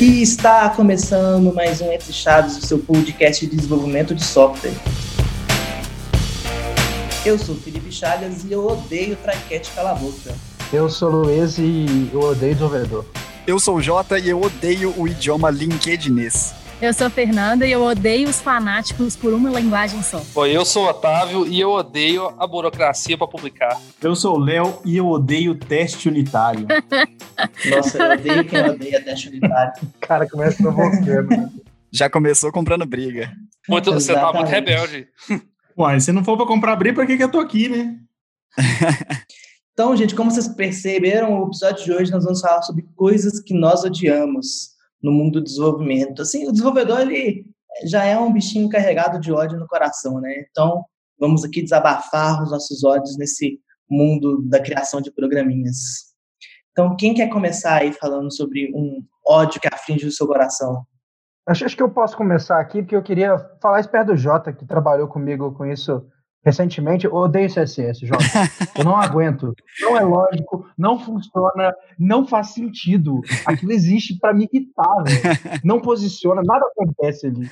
E está começando mais um Entre Chaves, o seu podcast de desenvolvimento de software. Eu sou Felipe Chagas e eu odeio traquete cala a boca. Eu sou Luiz e eu odeio desenvolvedor. Eu sou o Jota e eu odeio o idioma LinkedInês. Eu sou Fernanda e eu odeio os fanáticos por uma linguagem só. Oi, eu sou o Otávio e eu odeio a burocracia para publicar. Eu sou o Léo e eu odeio teste unitário. Nossa, eu odeio quem odeia teste unitário. Cara, começa provocando. né? Já começou comprando briga. Muito, você tá muito rebelde. Uai, se não for pra comprar briga, pra que, que eu tô aqui, né? Então, gente, como vocês perceberam, o episódio de hoje nós vamos falar sobre coisas que nós odiamos no mundo do desenvolvimento. Assim, o desenvolvedor, ele já é um bichinho carregado de ódio no coração, né? Então, vamos aqui desabafar os nossos ódios nesse mundo da criação de programinhas. Então, quem quer começar aí falando sobre um ódio que aflige o seu coração? Acho, acho que eu posso começar aqui, porque eu queria falar isso perto do Jota, que trabalhou comigo com isso recentemente. Eu odeio CSS, Jota. Eu não aguento. Não é lógico, não funciona, não faz sentido. Aquilo existe para me irritar, velho. Não posiciona, nada acontece ali.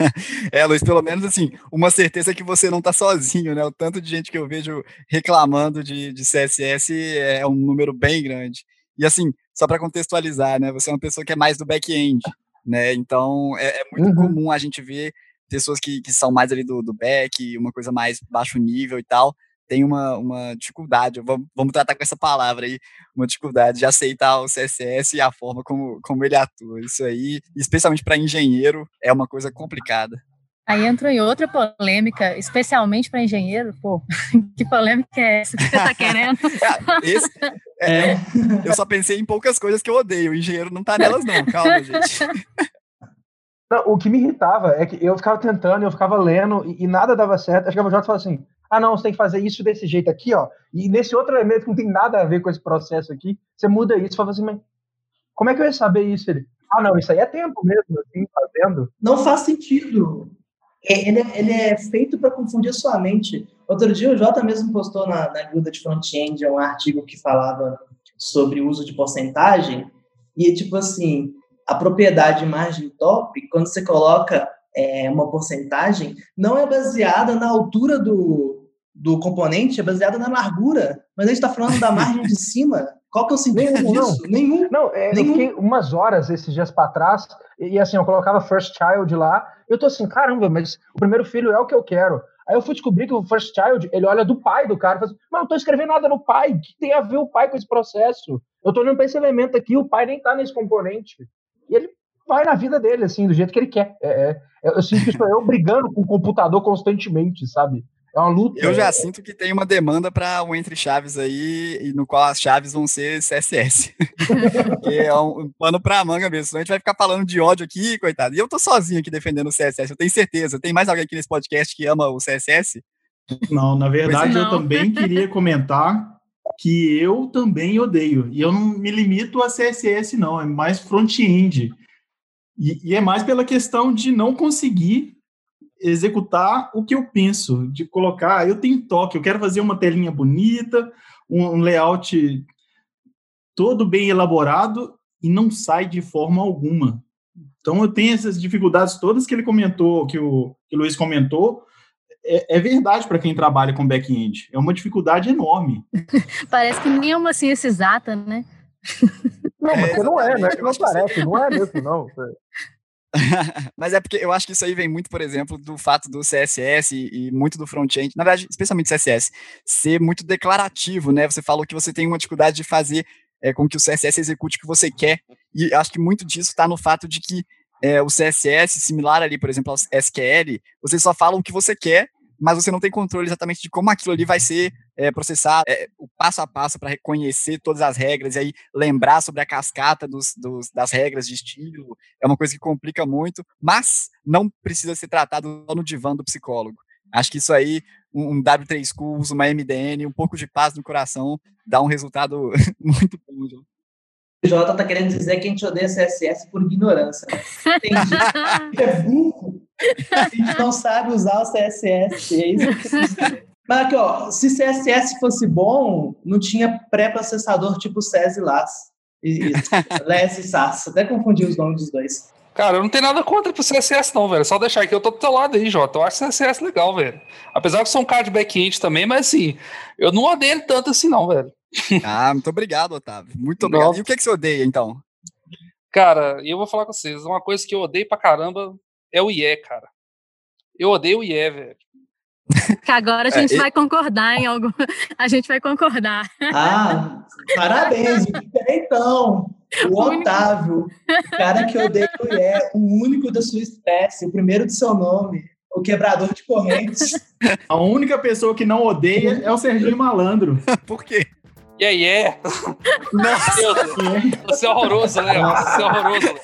É, Luiz, pelo menos assim, uma certeza é que você não tá sozinho, né? O tanto de gente que eu vejo reclamando de, de CSS é um número bem grande. E assim, só para contextualizar, né? Você é uma pessoa que é mais do back-end, né? Então é, é muito Uhum. comum a gente ver pessoas que, que são mais ali do, do back, uma coisa mais baixo nível e tal, tem uma, uma dificuldade, vamos, vamos tratar com essa palavra aí, uma dificuldade de aceitar o CSS e a forma como, como ele atua. Isso aí, especialmente para engenheiro, é uma coisa complicada. Aí entra em outra polêmica, especialmente para engenheiro. Pô, que polêmica é essa que você tá querendo? Esse, é, eu- eu só pensei em poucas coisas que eu odeio. O engenheiro não tá nelas, não. Calma, gente. Não, o que me irritava é que eu ficava tentando, eu ficava lendo e, e nada dava certo. Aí chegava o Jota e falava assim: ah, não, você tem que fazer isso desse jeito aqui, ó. E nesse outro elemento que não tem nada a ver com esse processo aqui, você muda isso e fala assim, mas como é que eu ia saber isso? Ele, ah, não, isso aí é tempo mesmo, assim, fazendo. Não faz sentido. É, Ele é, ele é feito para confundir a sua mente. Outro dia o Jota mesmo postou na, na guilda de front-end um artigo que falava sobre o uso de porcentagem e tipo assim, a propriedade margem top, quando você coloca é, uma porcentagem, não é baseada na altura do, do componente, é baseada na largura. Mas a gente está falando da margem de cima. Qual que é o sentido Nenhum, não. disso? Nenhum. Não, é, eu Nenhum. fiquei umas horas esses dias pra trás, e, assim, eu colocava First Child lá, eu tô assim, caramba, mas o primeiro filho é o que eu quero. Aí eu fui descobrir que o First Child, ele olha do pai do cara, e fala assim, mas não tô escrevendo nada no pai, o que tem a ver o pai com esse processo? Eu tô olhando pra esse elemento aqui, o pai nem tá nesse componente. E ele vai na vida dele, assim, do jeito que ele quer. É, é, eu sinto que sou eu brigando com o computador constantemente, sabe? É uma luta. Eu já sinto que tem uma demanda para o Entre Chaves aí, e no qual as chaves vão ser CSS. que é um, um pano pra manga mesmo. Senão a gente vai ficar falando de ódio aqui, coitado. E eu tô sozinho aqui defendendo o CSS, eu tenho certeza. Tem mais alguém aqui nesse podcast que ama o CSS? Não, na verdade, Pois eu não. também queria comentar que eu também odeio. E eu não me limito a CSS, não, é mais front-end. E, e é mais pela questão de não conseguir executar o que eu penso, de colocar, eu tenho toque, eu quero fazer uma telinha bonita, um, um layout todo bem elaborado e não sai de forma alguma. Então eu tenho essas dificuldades todas que ele comentou, que o, que o Luiz comentou, é, é verdade para quem trabalha com back-end. É uma dificuldade enorme. Parece que nem é uma ciência exata, né? Não, porque não é, não é não parece, não é mesmo, não. Mas é porque eu acho que isso aí vem muito, por exemplo, do fato do CSS e, e muito do front-end, na verdade, especialmente CSS, ser muito declarativo, né? Você falou que você tem uma dificuldade de fazer é, com que o CSS execute o que você quer, e acho que muito disso está no fato de que é, o CSS, similar ali, por exemplo, ao SQL, você só fala o que você quer, mas você não tem controle exatamente de como aquilo ali vai ser é, processado, é, o passo a passo para reconhecer todas as regras e aí lembrar sobre a cascata dos, dos- das regras de estilo. É uma coisa que complica muito, mas não precisa ser tratado só no divã do psicólogo. Acho que isso aí, um, um W3 Schools, uma MDN, um pouco de paz no coração, dá um resultado muito bom. João. O Jota tá querendo dizer que a gente odeia CSS por ignorância. Entendi. é burro. A gente não sabe usar o CSS. É isso que. Mas aqui, ó, se CSS fosse bom, não tinha pré-processador tipo SES e LAS. E, e LES e SAS. Até confundi os nomes dos dois. Cara, eu não tenho nada contra pro CSS, não, velho. Só deixar aqui, eu tô do teu lado aí, Jota. Eu acho CSS legal, velho. Apesar que eu sou um cara de back-end também, mas assim, eu não odeio ele tanto assim, não, velho. Ah, muito obrigado, Otávio. Muito obrigado. Não. E o que, é que você odeia, então? Cara, eu vou falar com vocês. Uma coisa que eu odeio pra caramba é o IE, cara. Eu odeio o IE, velho. Que agora a é, gente é, vai concordar em algo. A gente vai concordar. Ah, parabéns! Então, o Otávio, o cara que odeia o é o único da sua espécie, o primeiro do seu nome, o quebrador de correntes. A única pessoa que não odeia é o Serginho Malandro. Por quê? E aí é? Nossa, você é horroroso, né? Você é horroroso.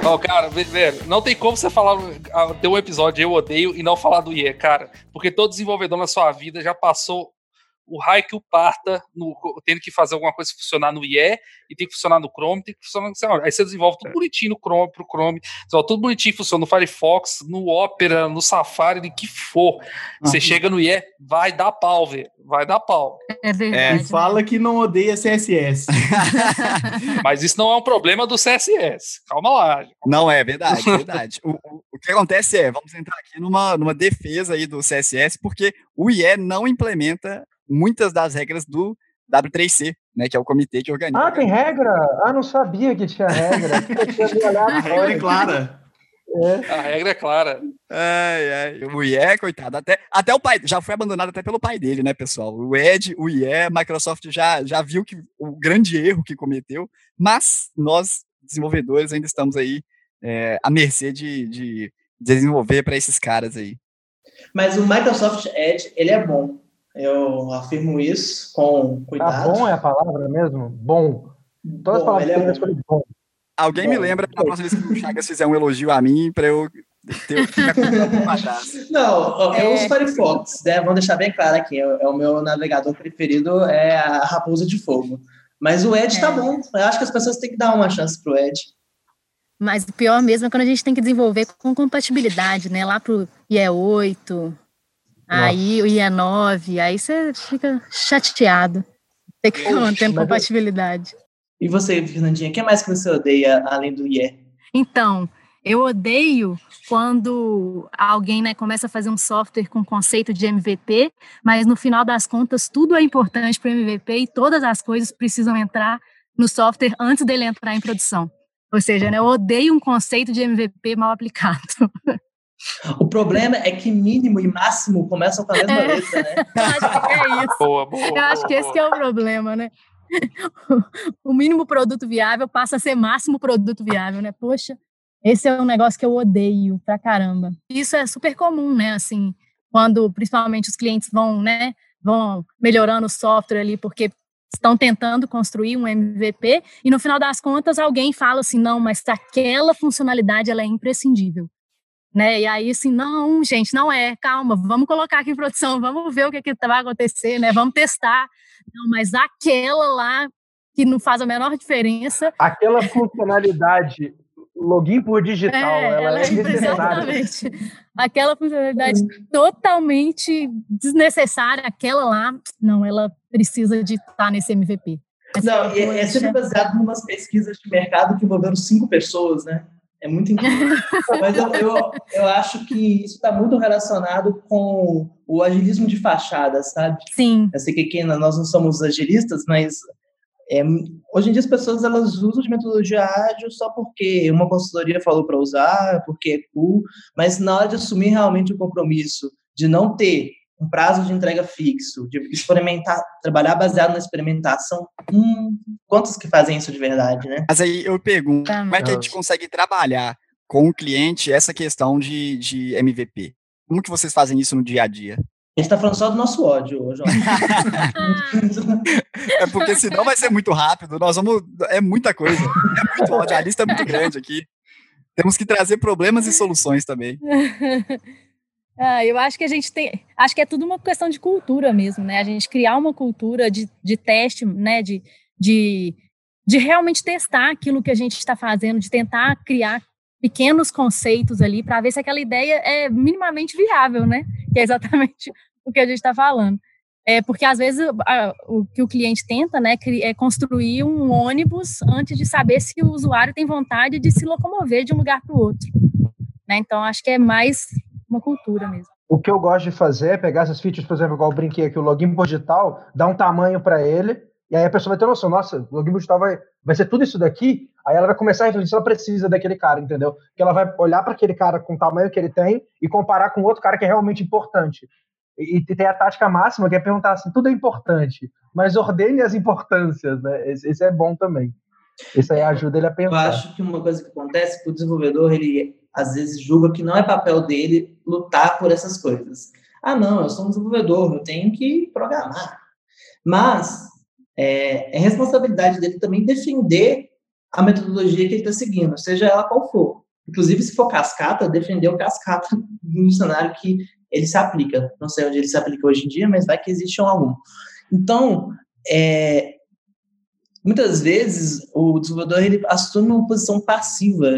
Não, cara, velho, não tem como você falar, ah, ter um episódio eu odeio e não falar do IE, cara. Porque todo desenvolvedor na sua vida já passou o raio que o parta no, tendo que fazer alguma coisa funcionar no IE e tem que funcionar no Chrome, tem que funcionar no Aí você desenvolve tudo é. bonitinho no Chrome, pro Chrome, tudo bonitinho funciona no Firefox, no Opera, no Safari, no que for. Você chega no IE, vai dar pau, velho. Vai dar pau. É verdade. É, fala que não odeia CSS. Mas isso não é um problema do CSS. Calma lá. Não é verdade, é verdade. o, o, o que acontece é, vamos entrar aqui numa, numa defesa aí do CSS, porque o IE não implementa muitas das regras do W3C, né, que é o comitê que organiza. Ah, tem regra? Ah, não sabia que tinha regra. a regra é clara. É. A regra é clara. Ai, ai. O IE, coitado, até, até o pai, já foi abandonado até pelo pai dele, né, pessoal? O Ed, o IE, a Microsoft já, já viu que o grande erro que cometeu, mas nós, desenvolvedores, ainda estamos aí é, à mercê de, de desenvolver para esses caras aí. Mas o Microsoft Edge, ele é bom. Eu afirmo isso com tá cuidado. Ah, bom é a palavra mesmo? Bom. Todas bom, as palavras que é bom. Alguém bom, me lembra na próxima vez que o Chagas fizer um elogio a mim para eu ter com Não, eu uso Firefox, né? Vamos deixar bem claro aqui. É, é o meu navegador preferido, é a Raposa de Fogo. Mas o Edge tá é. tá bom. Eu acho que as pessoas têm que dar uma chance pro Edge. Mas o pior mesmo é quando a gente tem que desenvolver com compatibilidade, né? Lá pro IE8, Aí o IA9, aí você fica chateado. Tem que manter compatibilidade. E você, Fernandinha, o que mais que você odeia além do IE? Então, eu odeio quando alguém né, começa a fazer um software com conceito de MVP, mas no final das contas tudo é importante para o MVP e todas as coisas precisam entrar no software antes dele entrar em produção. Ou seja, né, eu odeio um conceito de MVP mal aplicado. O problema é que mínimo e máximo começam com a mesma é. letra, né? Eu acho que é isso. Boa, boa, Eu acho que esse é o problema, né? O mínimo produto viável passa a ser máximo produto viável, né? Poxa, esse é um negócio que eu odeio pra caramba. Isso é super comum, né? Assim, quando principalmente os clientes vão, né, vão melhorando o software ali porque estão tentando construir um MVP e no final das contas alguém fala assim, não, mas aquela funcionalidade ela é imprescindível né? E aí, assim, não, gente, não é, calma, vamos colocar aqui em produção, vamos ver o que, que vai acontecer, né? Vamos testar. Não, mas aquela lá que não faz a menor diferença. Aquela funcionalidade, login por digital, é, ela, ela, é, é Exatamente. Aquela funcionalidade totalmente desnecessária, aquela lá, não, ela precisa de estar nesse MVP. Essa não, é, é sempre baseado em umas pesquisas de mercado que envolveram cinco pessoas, né? É muito incrível. Mas eu, eu, eu, acho que isso está muito relacionado com o agilismo de fachada, sabe? Sim. Eu sei que aqui nós não somos agilistas, mas é, hoje em dia as pessoas elas usam de metodologia ágil só porque uma consultoria falou para usar, porque é cool, mas na hora de assumir realmente o compromisso de não ter um prazo de entrega fixo, de experimentar, trabalhar baseado na experimentação, hum, quantos que fazem isso de verdade, né? Mas aí eu pergunto, tá, como é que a gente consegue trabalhar com o cliente essa questão de, de MVP? Como que vocês fazem isso no dia a dia? A gente está falando só do nosso ódio hoje. é porque senão vai ser muito rápido. Nós vamos. É muita coisa. É muito ódio. A lista é muito grande aqui. Temos que trazer problemas e soluções também. Ah, eu acho que a gente tem, acho que é tudo uma questão de cultura mesmo, né? A gente criar uma cultura de, de teste, né? De, de, de realmente testar aquilo que a gente está fazendo, de tentar criar pequenos conceitos ali para ver se aquela ideia é minimamente viável, né? Que é exatamente o que a gente está falando. É porque às vezes a, o que o cliente tenta, né, é construir um ônibus antes de saber se o usuário tem vontade de se locomover de um lugar para o outro. Né? Então acho que é mais uma cultura mesmo. O que eu gosto de fazer é pegar essas features, por exemplo, igual eu brinquei aqui, o login por digital, dar um tamanho para ele, e aí a pessoa vai ter noção, nossa, o login por digital vai, vai ser tudo isso daqui, aí ela vai começar a refletir se ela precisa daquele cara, entendeu? Que ela vai olhar para aquele cara com o tamanho que ele tem e comparar com outro cara que é realmente importante. E, e tem a tática máxima que é perguntar assim, tudo é importante, mas ordene as importâncias, né? Esse, esse é bom também. Isso aí ajuda ele a pensar. Eu acho que uma coisa que acontece é que o desenvolvedor, ele às vezes julga que não é papel dele lutar por essas coisas. Ah, não, eu sou um desenvolvedor, eu tenho que programar. Mas é, é responsabilidade dele também defender a metodologia que ele está seguindo, seja ela qual for. Inclusive, se for cascata, defender o cascata no cenário que ele se aplica. Não sei onde ele se aplica hoje em dia, mas vai que existe um algum. Então, é, muitas vezes o desenvolvedor ele assume uma posição passiva,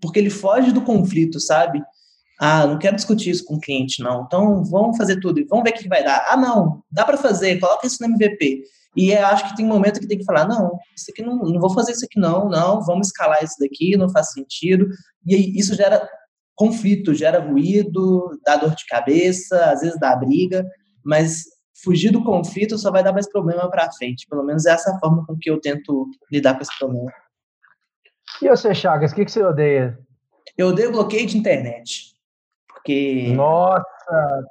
porque ele foge do conflito, sabe? Ah, não quero discutir isso com o cliente, não. Então, vamos fazer tudo e vamos ver o que vai dar. Ah, não, dá para fazer, coloca isso no MVP. E eu acho que tem um momento que tem que falar, não, isso aqui não, não vou fazer isso aqui não, não, vamos escalar isso daqui, não faz sentido. E isso gera conflito, gera ruído, dá dor de cabeça, às vezes dá briga, mas fugir do conflito só vai dar mais problema para frente. Pelo menos é essa forma com que eu tento lidar com esse problema. E você, Chagas, o que, que você odeia? Eu odeio bloqueio de internet. Porque. Nossa!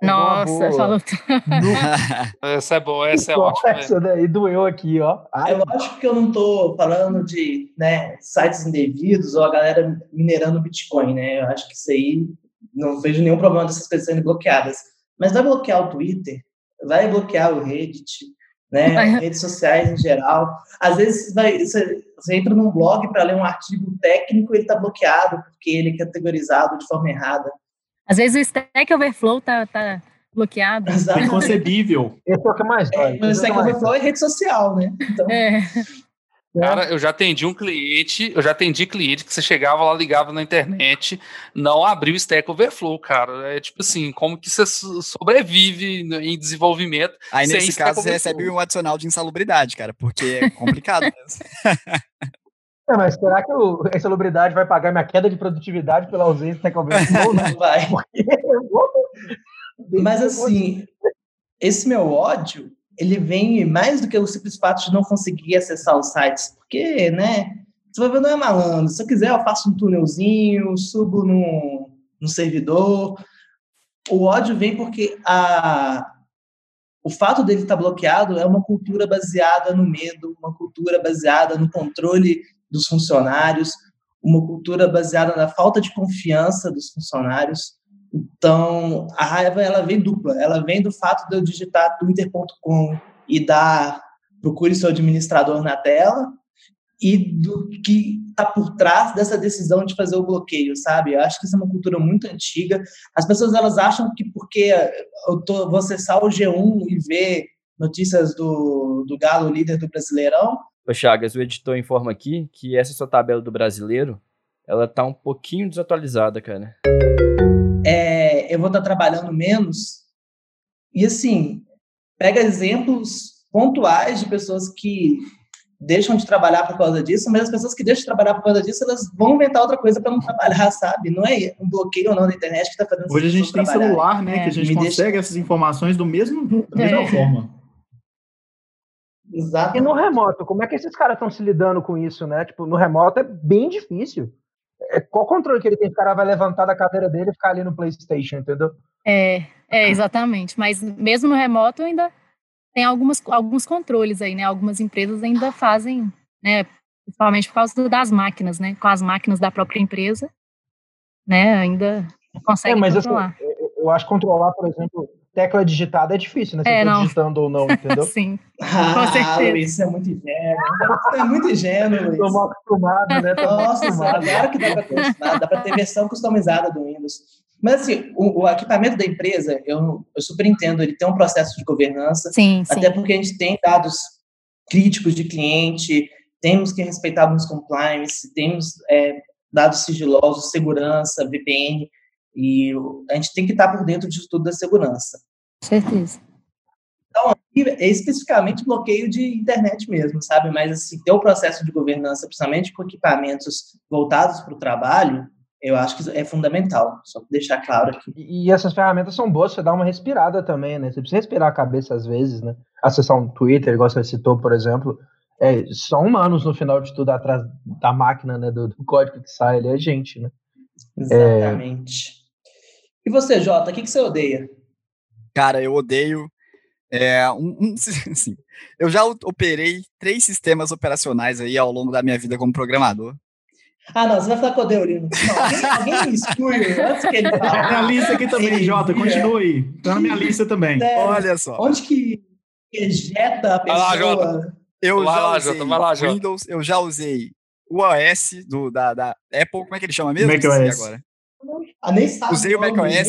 Nossa, falou. essa é boa, essa é ótima. Essa daí doeu aqui, ó. Ai, eu acho que eu não tô falando de né, sites indevidos ou a galera minerando Bitcoin, né? Eu acho que isso aí não vejo nenhum problema dessas coisas sendo bloqueadas. Mas vai bloquear o Twitter, vai bloquear o Reddit, né? Redes sociais em geral. Às vezes vai, você, você entra num blog para ler um artigo técnico e ele está bloqueado porque ele é categorizado de forma errada. Às vezes o Stack Overflow tá, tá bloqueado. Exato. É inconcebível. Esse é o que mais dói. É, o Stack Overflow é rede social, né? Então... É. Cara, eu já atendi um cliente, eu já atendi cliente que você chegava lá, ligava na internet, não abriu o Stack Overflow, cara. É tipo assim, como que você sobrevive em desenvolvimento? Aí nesse caso você recebe um adicional de insalubridade, cara, porque é complicado mesmo. É, mas será que a insalubridade vai pagar minha queda de produtividade pela ausência do Stack Overflow? Não vai. mas assim, esse meu ódio ele vem mais do que o simples fato de não conseguir acessar os sites, porque, né, ver não é malandro, se eu quiser eu faço um túnelzinho, subo no, no servidor, o ódio vem porque a, o fato dele estar bloqueado é uma cultura baseada no medo, uma cultura baseada no controle dos funcionários, uma cultura baseada na falta de confiança dos funcionários, então, a raiva ela vem dupla. Ela vem do fato de eu digitar twitter.com e dar procure seu administrador na tela e do que está por trás dessa decisão de fazer o bloqueio, sabe? Eu acho que isso é uma cultura muito antiga. As pessoas elas acham que porque eu tô, vou acessar o G1 e ver notícias do, do Galo, líder do Brasileirão. Ô Chagas, o editor informa aqui que essa sua tabela do brasileiro, ela tá um pouquinho desatualizada, cara eu vou estar trabalhando menos. E assim, pega exemplos pontuais de pessoas que deixam de trabalhar por causa disso, mas as pessoas que deixam de trabalhar por causa disso, elas vão inventar outra coisa para não trabalhar, sabe? Não é um bloqueio ou não da internet que está fazendo Hoje a gente tem celular, né? É, que a gente consegue deixa... essas informações do mesmo, da mesma é. forma. Exato. E no remoto, como é que esses caras estão se lidando com isso, né? Tipo, no remoto é bem difícil. É, qual controle que ele tem? O cara vai levantar da cadeira dele e ficar ali no PlayStation, entendeu? É, é exatamente. Mas mesmo no remoto ainda tem algumas, alguns controles aí, né? Algumas empresas ainda fazem, né? Principalmente por causa das máquinas, né? Com as máquinas da própria empresa, né? Ainda consegue é, mas controlar. Assim, eu acho controlar, por exemplo, tecla digitada é difícil, né? Se é, eu tô digitando ou não, entendeu? Sim. Ah, com certeza. Luiz, isso é muito ingênuo. Isso é muito ingênuo, Luiz. Tô mal acostumado, né? Tô Nossa, acostumado. claro que dá para ter, dá para ter versão customizada do Windows. Mas assim, o, o, equipamento da empresa, eu, eu super entendo, ele tem um processo de governança. Sim, até sim. porque a gente tem dados críticos de cliente, temos que respeitar alguns compliance, temos é, dados sigilosos, segurança, VPN. E a gente tem que estar por dentro de tudo da segurança. Certeza. questão é especificamente bloqueio de internet mesmo, sabe? Mas, assim, ter o processo de governança, principalmente com equipamentos voltados para o trabalho, eu acho que é fundamental, só para deixar claro aqui. E, essas ferramentas são boas, você dá uma respirada também, né? Você precisa respirar a cabeça às vezes, né? Acessar um Twitter, igual você citou, por exemplo, é, são humanos no final de tudo atrás da máquina, né? Do, do código que sai ali, é gente, né? Exatamente. É... E você, Jota, o que, que você odeia? Cara, eu odeio. É, um, um, assim, eu já operei três sistemas operacionais aí ao longo da minha vida como programador. Ah, não, você vai falar com o Deurino. Alguém, alguém me exclui antes que ele fale. Tá na lista aqui também, Jota, continua aí. Tá na minha lista também. É, Olha só. Onde que ejeta a pessoa? Vai lá, Jota. Eu vai já lá, usei Jota, vai lá, Jota. Windows, eu já usei o OS do, da, da Apple, como é que ele chama mesmo? macOS. agora. Ah, nem sabe. Usei o macOS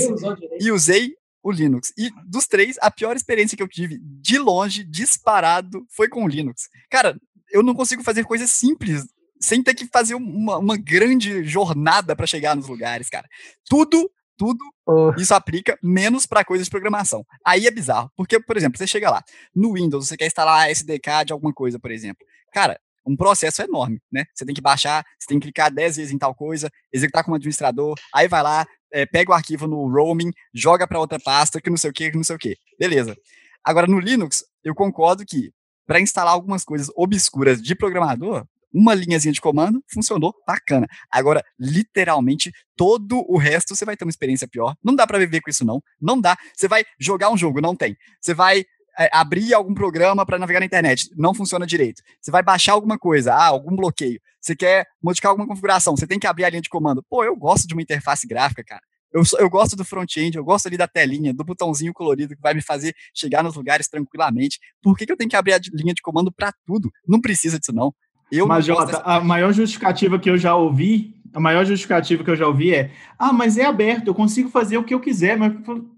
e usei o Linux. E dos três, a pior experiência que eu tive, de longe, disparado, foi com o Linux. Cara, eu não consigo fazer coisas simples sem ter que fazer uma, uma grande jornada para chegar nos lugares, cara. Tudo, tudo oh. isso aplica, menos para coisas de programação. Aí é bizarro, porque, por exemplo, você chega lá, no Windows, você quer instalar SDK de alguma coisa, por exemplo. Cara, um processo enorme, né? Você tem que baixar, você tem que clicar 10 vezes em tal coisa, executar como administrador, aí vai lá, é, pega o arquivo no roaming, joga para outra pasta, que não sei o que, que não sei o que. Beleza. Agora, no Linux, eu concordo que para instalar algumas coisas obscuras de programador, uma linhazinha de comando, funcionou, bacana. Agora, literalmente, todo o resto você vai ter uma experiência pior. Não dá para viver com isso, não. Não dá. Você vai jogar um jogo, não tem. Você vai abrir algum programa para navegar na internet, não funciona direito. Você vai baixar alguma coisa, ah, algum bloqueio. Você quer modificar alguma configuração, você tem que abrir a linha de comando. Pô, eu gosto de uma interface gráfica, cara. Eu, eu gosto do front-end, eu gosto ali da telinha, do botãozinho colorido que vai me fazer chegar nos lugares tranquilamente. Por que, que eu tenho que abrir a linha de comando para tudo? Não precisa disso, não. Eu mas, Jota, a maior justificativa que eu já ouvi, a maior justificativa que eu já ouvi é: ah, mas é aberto, eu consigo fazer o que eu quiser. Mas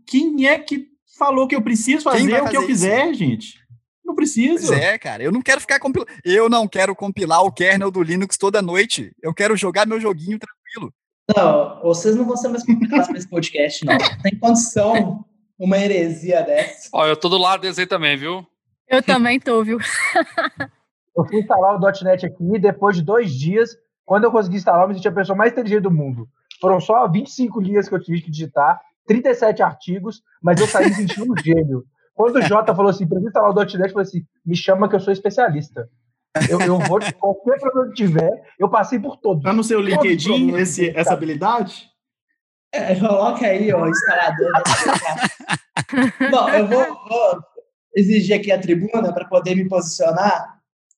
quem é que falou que eu preciso fazer, o que eu quiser, gente? Não preciso. Pois é, cara. Eu não quero ficar compilando. Eu não quero compilar o kernel do Linux toda noite. Eu quero jogar meu joguinho tranquilo. Não, vocês não vão ser mais complicados para esse podcast, não. Tem condição uma heresia dessa. Ó, eu tô do lado desse aí também, viu? Eu também tô, viu? Eu fui instalar o .NET aqui e depois de dois dias, quando eu consegui instalar, eu me senti a pessoa mais inteligente do mundo. Foram só 25 linhas que eu tive que digitar, 37 artigos, mas eu saí sentindo um gênio. Quando o Jota falou assim, para instalar o .NET, eu falei assim, me chama que eu sou especialista. Eu, eu vou, qualquer problema que tiver, eu passei por todos. Tá no seu LinkedIn esse, essa habilidade? É, coloca aí, ó, instalador. Não, eu vou, vou exigir aqui a tribuna para poder me posicionar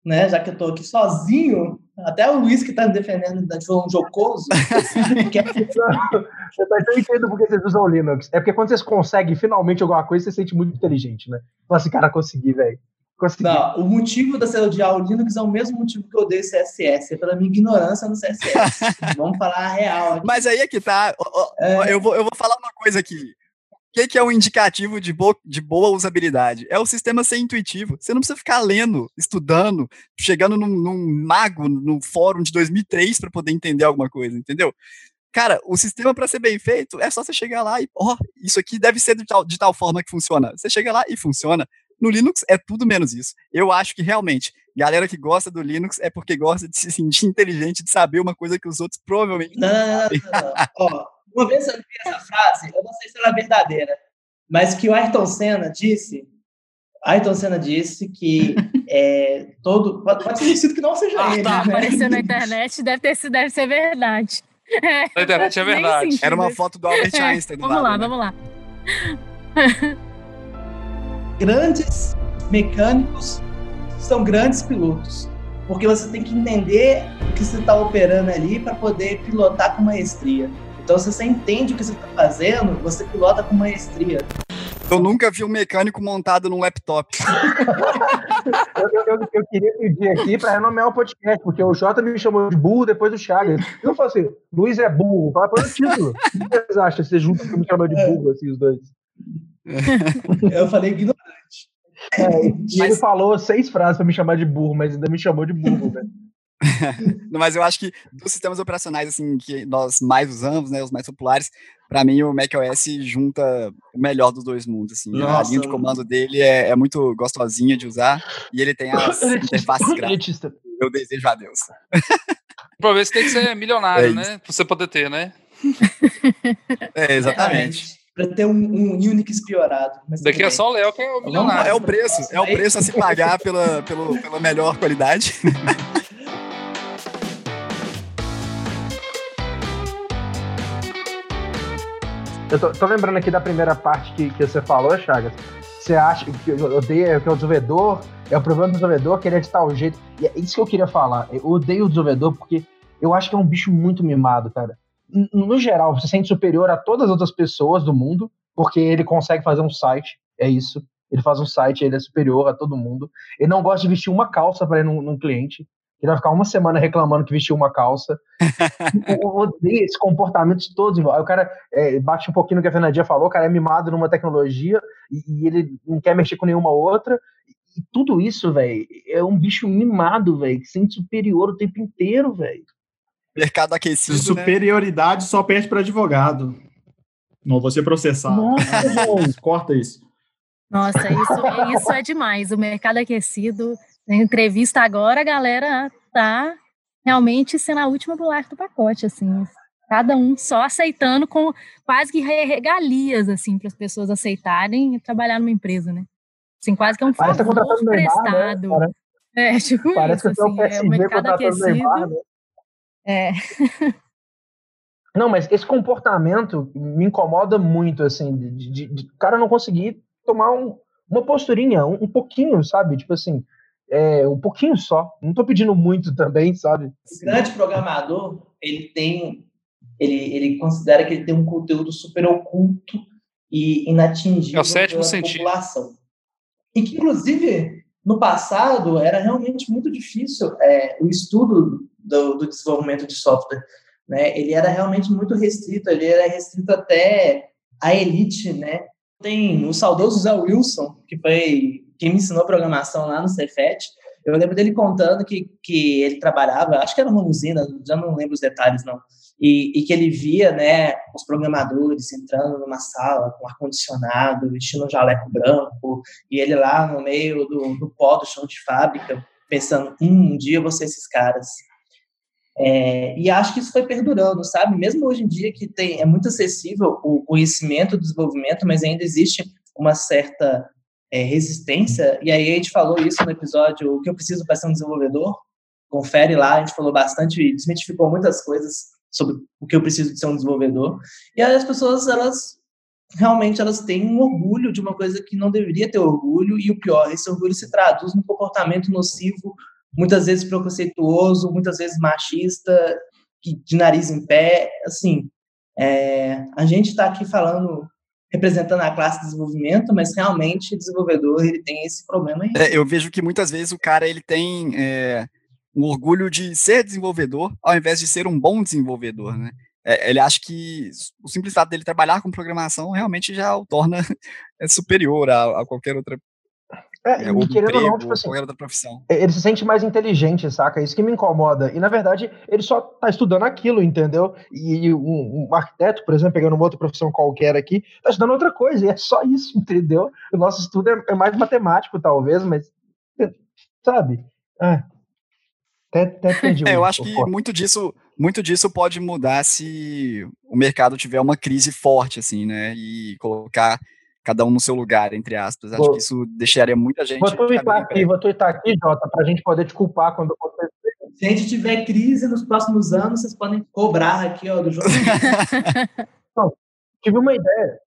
né? Já que eu estou aqui sozinho, até o Luiz que está me defendendo de um jocoso. que é... eu entendo porque vocês usam o Linux. É porque quando vocês conseguem finalmente alguma coisa, você se sente muito inteligente, né? Fala assim, cara, consegui, velho. Não, o motivo da você odiar o Linux é o mesmo motivo que eu odeio CSS, é pela minha ignorância no CSS. Vamos falar a real. Aqui. Mas aí é que tá. É... Eu, vou, eu vou falar uma coisa aqui que, que é um indicativo de, bo de boa usabilidade? É o sistema ser intuitivo. Você não precisa ficar lendo, estudando, chegando num, num mago no fórum de 2003 para poder entender alguma coisa, entendeu? Cara, o sistema para ser bem feito é só você chegar lá e, ó, oh, isso aqui deve ser de tal, de tal forma que funciona. Você chega lá e funciona. No Linux é tudo menos isso. Eu acho que realmente, galera que gosta do Linux é porque gosta de se sentir inteligente, de saber uma coisa que os outros provavelmente não. não, não, não. Ó, uma vez eu vi essa frase, eu não sei se ela é verdadeira, mas que o Ayrton Senna disse. Ayrton Senna disse que é, todo. Pode, pode ser sido que não seja ah, ele. Tá. Né? Apareceu na internet, deve, ter, deve ser verdade. É, na internet é verdade. Era uma foto do Albert é, Einstein. vamos lado, lá, né? vamos lá. Grandes mecânicos são grandes pilotos porque você tem que entender o que você está operando ali para poder pilotar com maestria. Então, se você entende o que você está fazendo, você pilota com maestria. Eu nunca vi um mecânico montado num laptop. eu, eu, eu, queria pedir aqui para renomear o podcast, porque o Jota me chamou de burro depois do Chagas. Eu falei assim: Luiz é burro, fala para o título. O que vocês acham? Você junto que me chamou de burro, assim, os dois? Eu falei ignorante. É, e mas... ele falou seis frases para me chamar de burro, mas ainda me chamou de burro, velho. Mas eu acho que dos sistemas operacionais assim que nós mais usamos, né, os mais populares, para mim o macOS junta o melhor dos dois mundos. Assim. Nossa. A linha de comando dele é, é, muito gostosinha de usar e ele tem as interfaces gráficas. Eu desejo a Deus. Pra ver se tem que ser milionário, é né? Pra você poder ter, né? É, exatamente. Para ter um, um Unix piorado. Daqui é só o Léo que é o milionário. É o preço, é o preço a se pagar pela, pelo, pela melhor qualidade. Eu tô, tô, lembrando aqui da primeira parte que, que você falou, Chagas. Você acha que eu odeio que é o desenvolvedor, é o problema do desenvolvedor querer de tal jeito. E é isso que eu queria falar. Eu odeio o desenvolvedor porque eu acho que é um bicho muito mimado, cara. No geral, você se sente superior a todas as outras pessoas do mundo, porque ele consegue fazer um site, é isso. Ele faz um site, ele é superior a todo mundo. Ele não gosta de vestir uma calça para ir num, num cliente. Ele vai ficar uma semana reclamando que vestiu uma calça. eu odeio esses comportamentos todos. Aí o cara é, bate um pouquinho no que a Fernandinha falou, o cara é mimado numa tecnologia e, e ele não quer mexer com nenhuma outra. E tudo isso, velho, é um bicho mimado, velho, que se sente superior o tempo inteiro, velho. Mercado aquecido. De né? superioridade né? só perde para advogado. Não vou ser processado. Nossa, Corta isso. Nossa, isso, isso é demais. O mercado aquecido entrevista agora, a galera tá realmente sendo a última bolacha do pacote, assim. Cada um só aceitando com quase que regalias, assim, para as pessoas aceitarem trabalhar numa empresa, né? Assim, quase que é um favor tá prestado. Neymar, né? É, tipo Parece isso, que assim, é o mercado aquecido. Neymar, né? É. Não, mas esse comportamento me incomoda muito, assim, de, de, de o cara não conseguir tomar um, uma posturinha, um, um pouquinho, sabe? Tipo assim, é, um pouquinho só. Não estou pedindo muito também, sabe? O grande programador, ele tem, ele, ele considera que ele tem um conteúdo super oculto e inatingível é o sétimo pela sentido. população. E que, inclusive, no passado, era realmente muito difícil é, o estudo do, do, desenvolvimento de software. Né? Ele era realmente muito restrito, ele era restrito até a elite, né? Tem o saudoso Zé Wilson, que foi quem me ensinou programação lá no Cefet, eu lembro dele contando que, que ele trabalhava, acho que era numa usina, já não lembro os detalhes não, e, e que ele via, né, os programadores entrando numa sala com ar-condicionado, vestindo um jaleco branco, e ele lá no meio do, do pó do chão de fábrica, pensando, hum, um dia eu vou ser esses caras. É, e acho que isso foi perdurando, sabe? Mesmo hoje em dia que tem, é muito acessível o conhecimento, o desenvolvimento, mas ainda existe uma certa é, resistência, e aí a gente falou isso no episódio O que eu preciso para ser um desenvolvedor. Confere lá, a gente falou bastante desmitificou muitas coisas sobre o que eu preciso de ser um desenvolvedor. E aí as pessoas, elas realmente elas têm um orgulho de uma coisa que não deveria ter orgulho, e o pior, esse orgulho se traduz num comportamento nocivo, muitas vezes preconceituoso, muitas vezes machista, de nariz em pé, assim, é, a gente está aqui falando representando a classe de desenvolvimento, mas realmente o desenvolvedor ele tem esse problema aí. É, eu vejo que muitas vezes o cara ele tem é, um orgulho de ser desenvolvedor ao invés de ser um bom desenvolvedor, né? É, ele acha que o simples fato dele trabalhar com programação realmente já o torna superior a, a qualquer outra é, é, e querendo ou não, tipo assim, profissão. ele se sente mais inteligente, saca? Isso que me incomoda. E na verdade, ele só tá estudando aquilo, entendeu? E um, um arquiteto, por exemplo, pegando uma outra profissão qualquer aqui, tá estudando outra coisa, e é só isso, entendeu? O nosso estudo é, é mais matemático, talvez, mas. Sabe? É. Até, até perdi é, eu acho que muito disso, muito disso pode mudar se o mercado tiver uma crise forte, assim, né? E colocar cada um no seu lugar, entre aspas. Acho vou, que isso deixaria muita gente. Vou twittar aqui, vou twittar aqui, Jota, para a gente poder te culpar quando acontecer. Se a gente tiver crise nos próximos anos, vocês podem cobrar aqui, ó, do jogo. Não, tive uma ideia.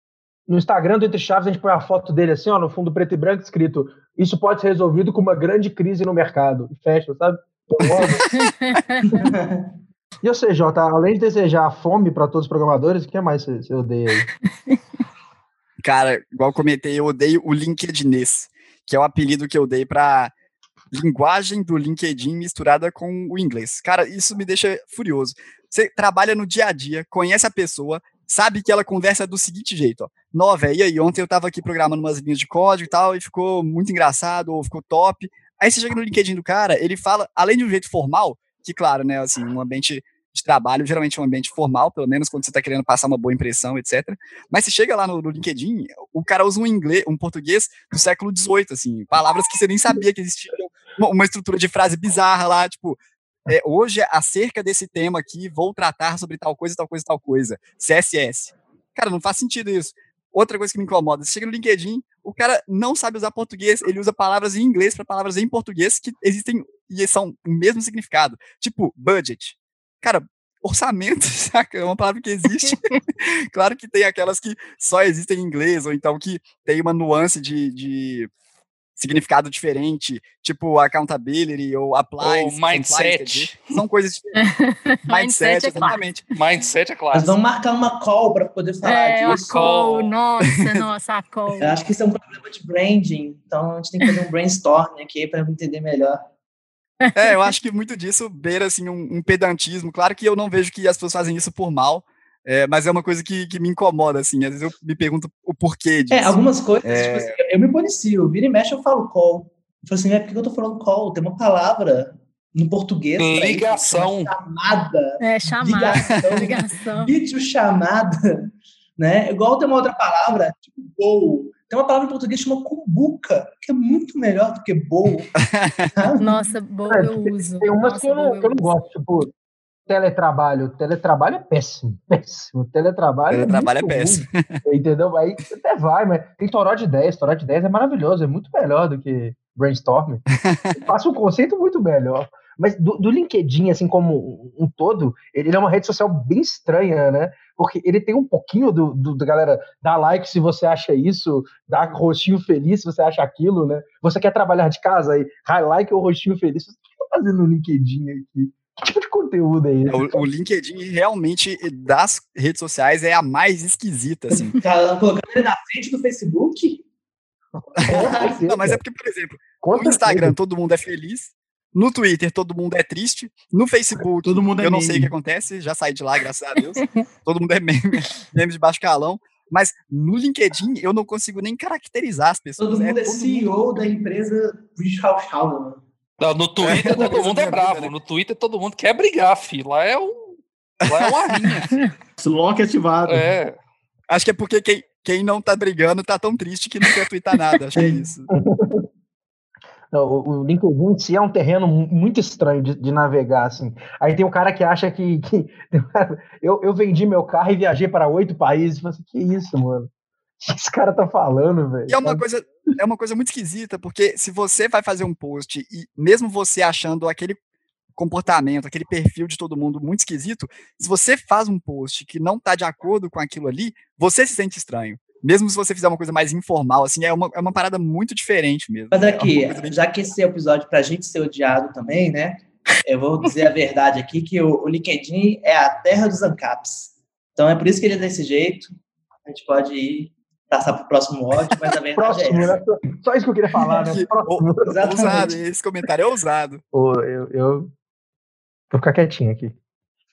No Instagram do Entre Chaves, a gente põe a foto dele assim, ó, no fundo preto e branco, escrito: Isso pode ser resolvido com uma grande crise no mercado. fecha, sabe? e você, Jota, além de desejar fome para todos os programadores, o que mais você, você odeia aí? Cara, igual comentei, eu odeio o LinkedInês, que é o apelido que eu dei para linguagem do LinkedIn misturada com o inglês. Cara, isso me deixa furioso. Você trabalha no dia a dia, conhece a pessoa, sabe que ela conversa do seguinte jeito, ó. Velho, e aí, ontem eu tava aqui programando umas linhas de código e tal, e ficou muito engraçado, ou ficou top. Aí você chega no LinkedIn do cara, ele fala, além de um jeito formal, que, claro, né, assim, um ambiente de trabalho, geralmente é um ambiente formal, pelo menos quando você está querendo passar uma boa impressão, etc. Mas se chega lá no, no, LinkedIn, o cara usa um inglês, um português do século XVIII, assim, palavras que você nem sabia que existiam, uma, uma estrutura de frase bizarra lá, tipo, é, hoje, acerca desse tema aqui, vou tratar sobre tal coisa, tal coisa, tal coisa. CSS. Cara, não faz sentido isso. Outra coisa que me incomoda, você chega no LinkedIn, o cara não sabe usar português, ele usa palavras em inglês para palavras em português que existem e são o mesmo significado. Tipo, budget. Cara, orçamento, saca? É uma palavra que existe. claro que tem aquelas que só existem em inglês, ou então que tem uma nuance de, de significado diferente, tipo accountability ou apply. Ou mindset. são coisas diferentes. mindset, é exatamente. Mindset é claro. Mas vamos marcar uma call para poder falar é, disso. A call, nossa, nossa, a call. Eu acho que isso é um problema de branding, então a gente tem que fazer um brainstorming aqui para entender melhor. É, eu acho que muito disso beira assim, um, um pedantismo. Claro que eu não vejo que as pessoas fazem isso por mal, é, mas é uma coisa que, que, me incomoda, assim. Às vezes eu me pergunto o porquê é, disso. É, algumas coisas, é... tipo assim, eu me policio, vira e mexe eu falo call. Eu falo assim, é porque eu tô falando call? Tem uma palavra no português. Ligação. Isso, chamada. É, chamada. Ligação. ligação. Vídeo chamada. Né? Igual tem uma outra palavra, tipo bowl. Tem uma palavra em português chamada cumbuca, que é muito melhor do que bowl. Nossa, bowl é, eu uso. Tem umas Nossa, que eu, não, eu, não gosto, tipo, teletrabalho. Teletrabalho é péssimo, péssimo. Teletrabalho, teletrabalho é, é péssimo. Ruim, entendeu? Aí até vai, mas tem Toró de 10. Toró de 10 é maravilhoso, é muito melhor do que Brainstorm. Passa um conceito muito melhor. Mas do, do, LinkedIn, assim como um todo, ele é uma rede social bem estranha, né? Porque ele tem um pouquinho do, do da galera dar like se você acha isso, dar rostinho feliz se você acha aquilo, né? Você quer trabalhar de casa aí, like ou rostinho feliz. O que você tá fazendo no LinkedIn aqui? Que tipo de conteúdo é esse? O, o, LinkedIn realmente das redes sociais é a mais esquisita, assim. Tá colocando ele na frente do Facebook? Não, mas é porque, por exemplo, no Instagram todo mundo é feliz, no Twitter todo mundo é triste, no Facebook todo mundo é eu meme. não sei o que acontece, já saí de lá, graças a Deus. todo mundo é meme, meme de baixo calão. Mas no LinkedIn eu não consigo nem caracterizar as pessoas. Todo mundo é, é todo CEO mundo... da empresa Rich House não, no Twitter é, todo mundo é bravo. Né? No Twitter todo mundo quer brigar, filho. Lá é um. Lá é uma rinha. Lock ativado. É. Acho que é porque quem, quem não tá brigando tá tão triste que não quer twittar nada. Acho que é isso. Não, o LinkedIn em si é um terreno muito estranho de, de, navegar, assim. Aí tem um cara que acha que. que eu, eu vendi meu carro e viajei para oito países. Assim, que isso, mano? que esse cara tá falando, velho? É uma coisa, é uma coisa muito esquisita, porque se você vai fazer um post e mesmo você achando aquele comportamento, aquele perfil de todo mundo muito esquisito, se você faz um post que não tá de acordo com aquilo ali, você se sente estranho. Mesmo se você fizer uma coisa mais informal, assim, é uma, é uma parada muito diferente mesmo. Mas aqui, é bem... já que esse é o episódio pra gente ser odiado também, né? Eu vou dizer a verdade aqui, que o, o LinkedIn é a terra dos ANCAPs. Então é por isso que ele é desse jeito. A gente pode ir passar para o próximo ódio, mas a verdade próximo, é essa. Né? Só isso que eu queria falar, né? Próximo. Ousado, esse comentário é ousado. eu, eu vou ficar quietinho aqui.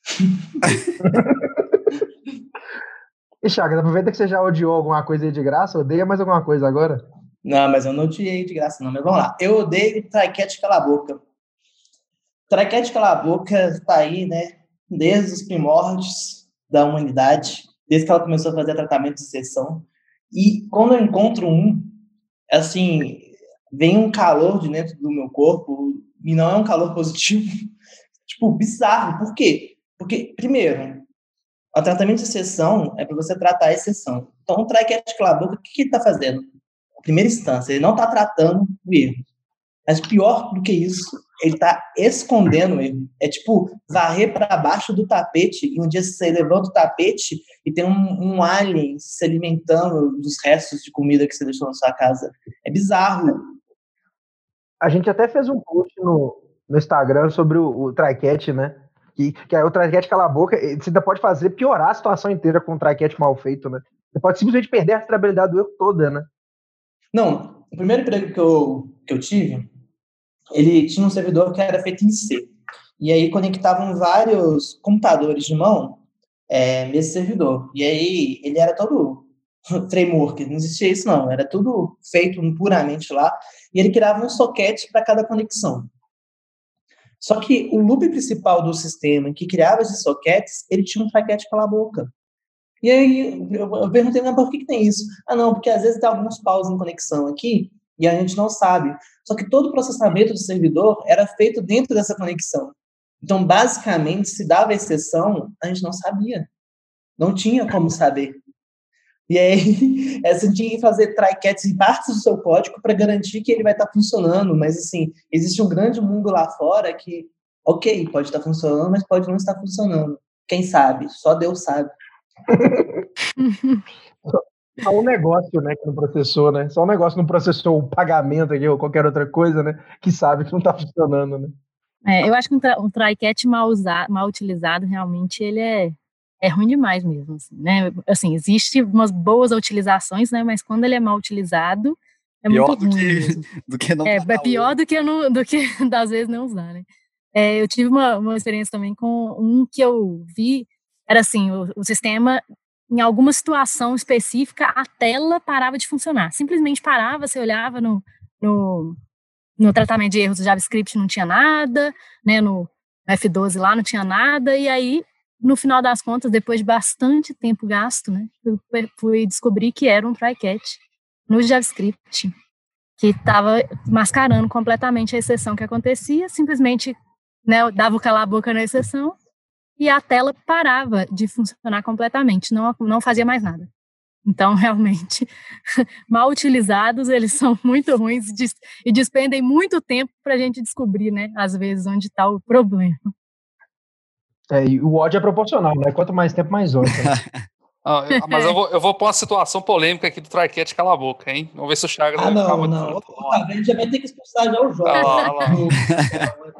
e Chagas, aproveita que você já odiou alguma coisa aí de graça, odeia mais alguma coisa agora? Não, mas eu não odiei de graça, não. Mas vamos lá. Eu odeio Traquete Cala a Boca. Traquete Cala a Boca tá aí, né? Desde os primórdios da humanidade, desde que ela começou a fazer tratamento de sessão. E quando eu encontro um, assim, vem um calor de dentro do meu corpo, e não é um calor positivo, tipo, bizarro. Por quê? Porque, primeiro, o tratamento de exceção é para você tratar a exceção. Então, o traquete boca, o que, que ele está fazendo? Na primeira instância, ele não está tratando o erro. Mas pior do que isso, ele está escondendo o erro. É tipo varrer para baixo do tapete e um dia você levanta o tapete e tem um, um, alien se alimentando dos restos de comida que você deixou na sua casa. É bizarro. A gente até fez um post no, no Instagram sobre o, o traquete, né? Que, que aí o traquete cala a boca, você ainda pode fazer piorar a situação inteira com o traquete mal feito, né? Você pode simplesmente perder a estabilidade do erro toda, né? Não, o primeiro emprego que eu, que eu tive, ele tinha um servidor que era feito em C. E aí conectavam vários computadores de mão é, nesse servidor. E aí ele era todo framework, não existia isso não, era tudo feito puramente lá. E ele criava um socket para cada conexão. Só que o loop principal do sistema que criava esses sockets, ele tinha um traquete pela boca. E aí eu perguntei, mas por que, que tem isso? Ah, não, porque às vezes tem alguns paus em conexão aqui e a gente não sabe. Só que todo o processamento do servidor era feito dentro dessa conexão. Então, basicamente, se dava exceção, a gente não sabia. Não tinha como saber. E aí, você tinha que fazer try-catch em partes do seu código para garantir que ele vai estar tá funcionando. Mas, assim, existe um grande mundo lá fora que, ok, pode estar tá funcionando, mas pode não estar funcionando. Quem sabe? Só Deus sabe. Só um negócio, né, que não processou, né? Só um negócio que não processou o pagamento aqui ou qualquer outra coisa, né? Que sabe que não está funcionando, né? É, eu acho que um, tra um try-catch mal, mal utilizado, realmente, ele é, é ruim demais mesmo, assim, né? Assim, existe umas boas utilizações, né? Mas quando ele é mal utilizado, é pior muito ruim do que, mesmo. do que não É, é pior do que, não, do que, às vezes, não usar, né? É, eu tive uma, uma experiência também com um que eu vi, era assim, o, o sistema em alguma situação específica, a tela parava de funcionar. Simplesmente parava, você olhava no, no, no tratamento de erros do JavaScript, não tinha nada, né, no F12 lá não tinha nada, e aí, no final das contas, depois de bastante tempo gasto, né, fui descobrir que era um try-catch no JavaScript, que estava mascarando completamente a exceção que acontecia, simplesmente né, dava o calar-boca na exceção, e a tela parava de funcionar completamente, não, não fazia mais nada. Então, realmente, mal utilizados, eles são muito ruins e despendem muito tempo para a gente descobrir, né, às vezes, onde está o problema. É, e o ódio é proporcional, né? Quanto mais tempo, mais ódio. Né? Ah, eu, mas eu vou, eu vou pôr uma situação polêmica aqui do Tricat cala a boca, hein? Vamos ver se o Chagas ah, vai não, ficar não. muito. Tá vendo? Já vai ter que expulsar já o jogo.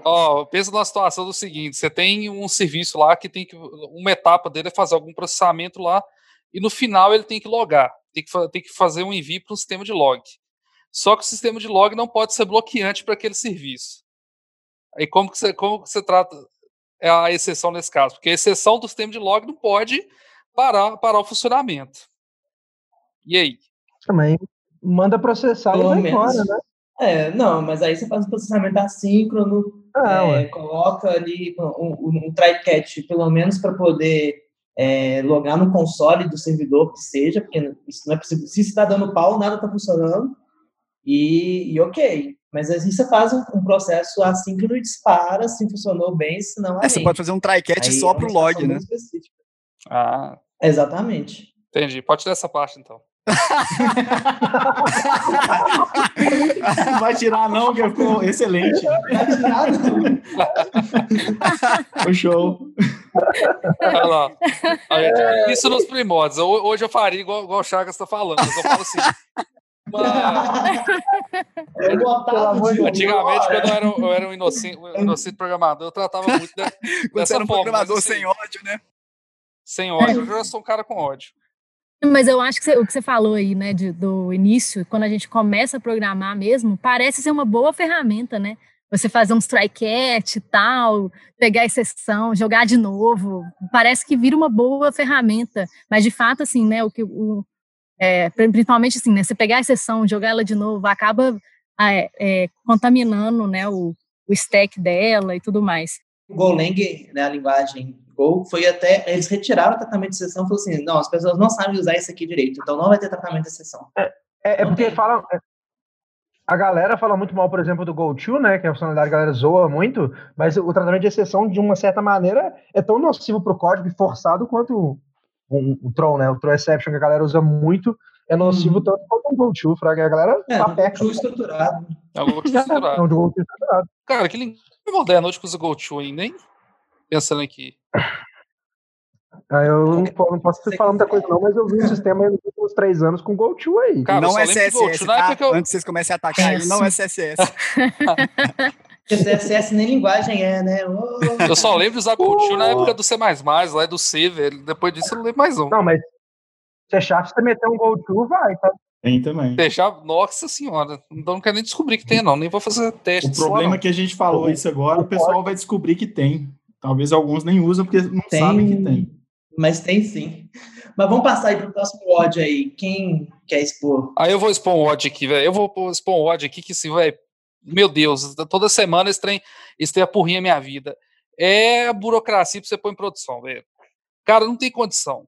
Ó, pensa numa situação do seguinte: você tem um serviço lá que tem que. Uma etapa dele é fazer algum processamento lá, e no final ele tem que logar. Tem que, tem que fazer um envio para um sistema de log. Só que o sistema de log não pode ser bloqueante para aquele serviço. Aí como que você, como que você trata é a exceção nesse caso? Porque a exceção do sistema de log não pode parar, parar o funcionamento. E aí? Também manda processar Pelo e vai menos. embora, né? É, não, mas aí você faz um processamento assíncrono, ah, é, coloca ali um, um, um try-catch, pelo menos para poder é, logar no console do servidor que seja, porque isso não é possível. Se está dando pau, nada está funcionando, e, e, ok. Mas assim você faz um, um, processo assíncrono e dispara se funcionou bem, se não. É, você pode fazer um try-catch só é para o log, né? Específica. Ah, Exatamente. Entendi. Pode dar essa parte, então. não vai tirar, não, que ficou excelente. Vai tirar, não. Foi show. Olha lá. Isso nos primórdios. Hoje eu faria igual, igual o Chagas está falando. Eu falo assim. Antigamente, quando eu era, eu era um inocente, um inocente programador, eu tratava muito de, dessa era um forma, programador assim, sem ódio, né? Sem ódio. Eu já sou um cara com ódio. Mas eu acho que você, o que você falou aí, né, de, do início, quando a gente começa a programar mesmo, parece ser uma boa ferramenta, né? Você fazer um strike e tal, pegar exceção, jogar de novo, parece que vira uma boa ferramenta. Mas de fato, assim, né, o que o, é, principalmente assim, né, você pegar a exceção, jogar ela de novo, acaba é, é, contaminando, né, o, o stack dela e tudo mais. O Golang, né, a linguagem Go, foi até. Eles retiraram o tratamento de exceção e falaram assim: não, as pessoas não sabem usar isso aqui direito, então não vai ter tratamento de exceção. É, é, é porque fala. É, a galera fala muito mal, por exemplo, do GoTo, né? Que a funcionalidade a galera zoa muito, mas o tratamento de exceção, de uma certa maneira, é tão nocivo para o código e forçado quanto o, o Tron, né? O Tron Exception, que a galera usa muito, é nocivo hum. tanto quanto o GoTo, fraga. A galera é, papeca. O estruturado. É o GoTo estruturado. É, o GoTo estruturado. Cara, que linguagem moderna hoje que usa GoTo ainda, hein? Pensando aqui. Ah, eu não, não posso te falar muita coisa, não, mas eu vi o sistema nos últimos três anos com GoTo aí. Cara, não é CSS. Tá? Eu... Antes vocês comecem a atacar ele, não é CSS. Porque CSS nem linguagem é, né? Oh. Eu só lembro de usar GoTo oh. na época do C, lá do C, velho. Depois disso eu não lembro mais um. Não, mas C Sharp, se você meter um GoTo, vai, tá? Tem também. Deixar, nossa senhora, então não quero nem descobrir que tem, não. Nem vou fazer teste. O problema é que a gente falou isso agora, o pessoal vai descobrir que tem. Talvez alguns nem usam porque não tem, sabem que tem. Mas tem sim. Mas vamos passar aí para o próximo odd aí. Quem quer expor? Aí eu vou expor um odd aqui, velho. Eu vou expor um odd aqui que, se vai meu Deus, toda semana esse trem, esse trem apurrinha minha vida. É a burocracia para você pôr em produção, velho. Cara, não tem condição.